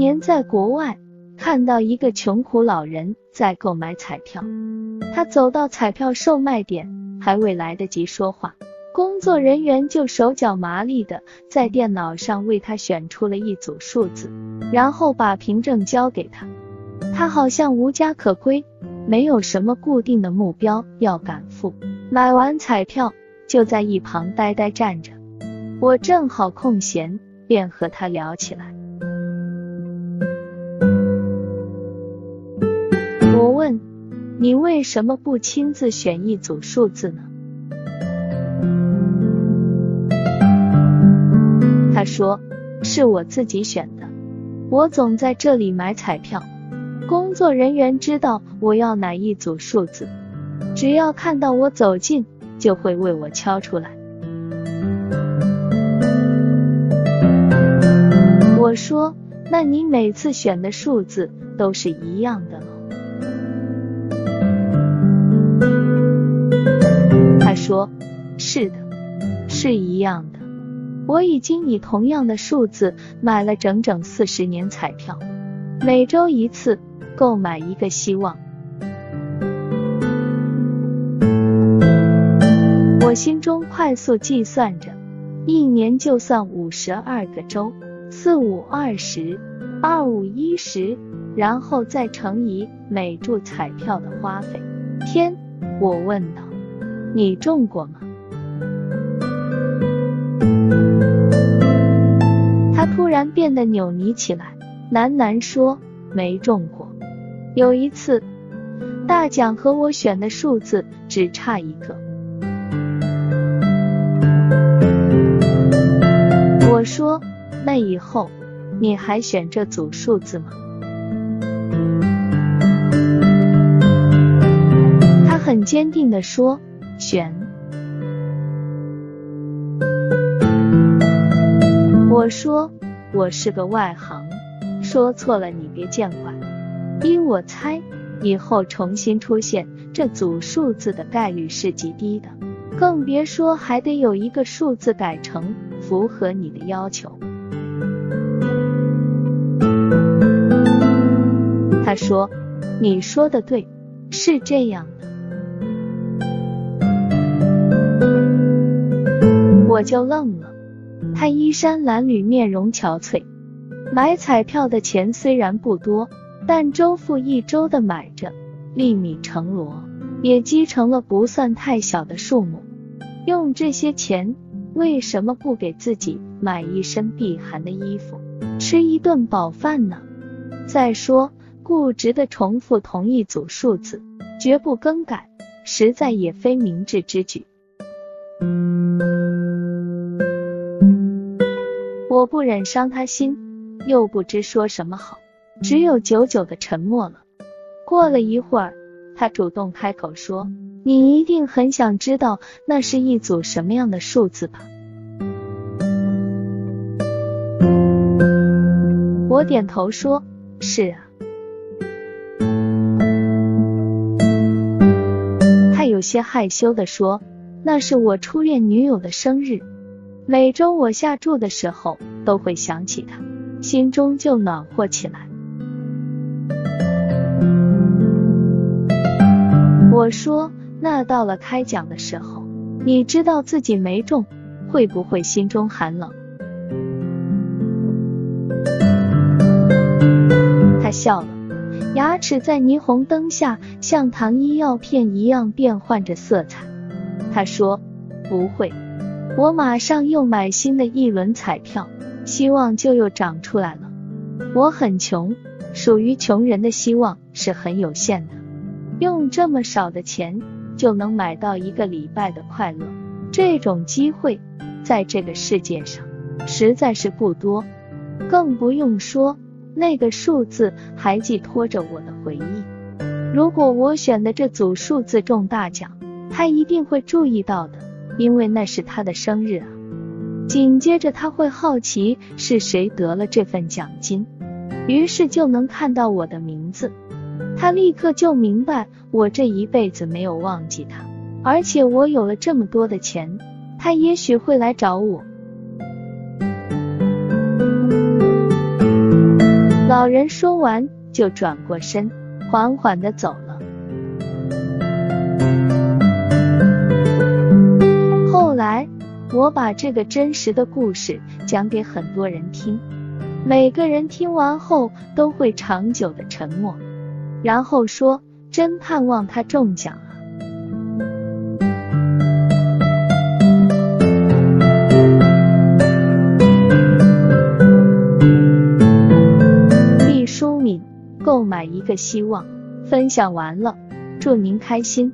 年在国外看到一个穷苦老人在购买彩票，他走到彩票售卖点，还未来得及说话，工作人员就手脚麻利的在电脑上为他选出了一组数字，然后把凭证交给他。他好像无家可归，没有什么固定的目标要赶赴。买完彩票就在一旁呆呆站着。我正好空闲，便和他聊起来。你为什么不亲自选一组数字呢？他说是我自己选的。我总在这里买彩票，工作人员知道我要哪一组数字，只要看到我走近，就会为我敲出来。我说，那你每次选的数字都是一样的喽？说，是的，是一样的。我已经以同样的数字买了整整四十年彩票，每周一次，购买一个希望。我心中快速计算着，一年就算五十二个周。四五二十，二五一十，然后再乘以每注彩票的花费。天，我问道，你中过吗？他突然变得扭捏起来，喃喃说，没中过。有一次，大奖和我选的数字只差一个。我说。那以后你还选这组数字吗？他很坚定地说：“选。”我说：“我是个外行，说错了你别见怪。依我猜，以后重新出现这组数字的概率是极低的，更别说还得有一个数字改成符合你的要求。”他说：“你说的对，是这样。”我就愣了。他衣衫褴褛，面容憔悴。买彩票的钱虽然不多，但周复一周的买着，粒米成箩，也积成了不算太小的数目。用这些钱，为什么不给自己买一身避寒的衣服，吃一顿饱饭呢？再说。固执的重复同一组数字，绝不更改，实在也非明智之举。我不忍伤他心，又不知说什么好，只有久久的沉默了。过了一会儿，他主动开口说：“你一定很想知道那是一组什么样的数字吧？”我点头说：“是啊。”他有些害羞的说：“那是我初恋女友的生日，每周我下注的时候都会想起他，心中就暖和起来。”我说：“那到了开奖的时候，你知道自己没中，会不会心中寒冷？”他笑了。牙齿在霓虹灯下像糖衣药片一样变换着色彩。他说：“不会，我马上又买新的一轮彩票，希望就又长出来了。我很穷，属于穷人的希望是很有限的。用这么少的钱就能买到一个礼拜的快乐，这种机会在这个世界上实在是不多，更不用说。”那个数字还寄托着我的回忆。如果我选的这组数字中大奖，他一定会注意到的，因为那是他的生日啊。紧接着他会好奇是谁得了这份奖金，于是就能看到我的名字。他立刻就明白我这一辈子没有忘记他，而且我有了这么多的钱，他也许会来找我。老人说完，就转过身，缓缓的走了。我把这个真实的故事讲给很多人听，每个人听完后都会长久的沉默，然后说：“真盼望他中奖啊。”毕淑敏，购买一个希望，分享完了，祝您开心。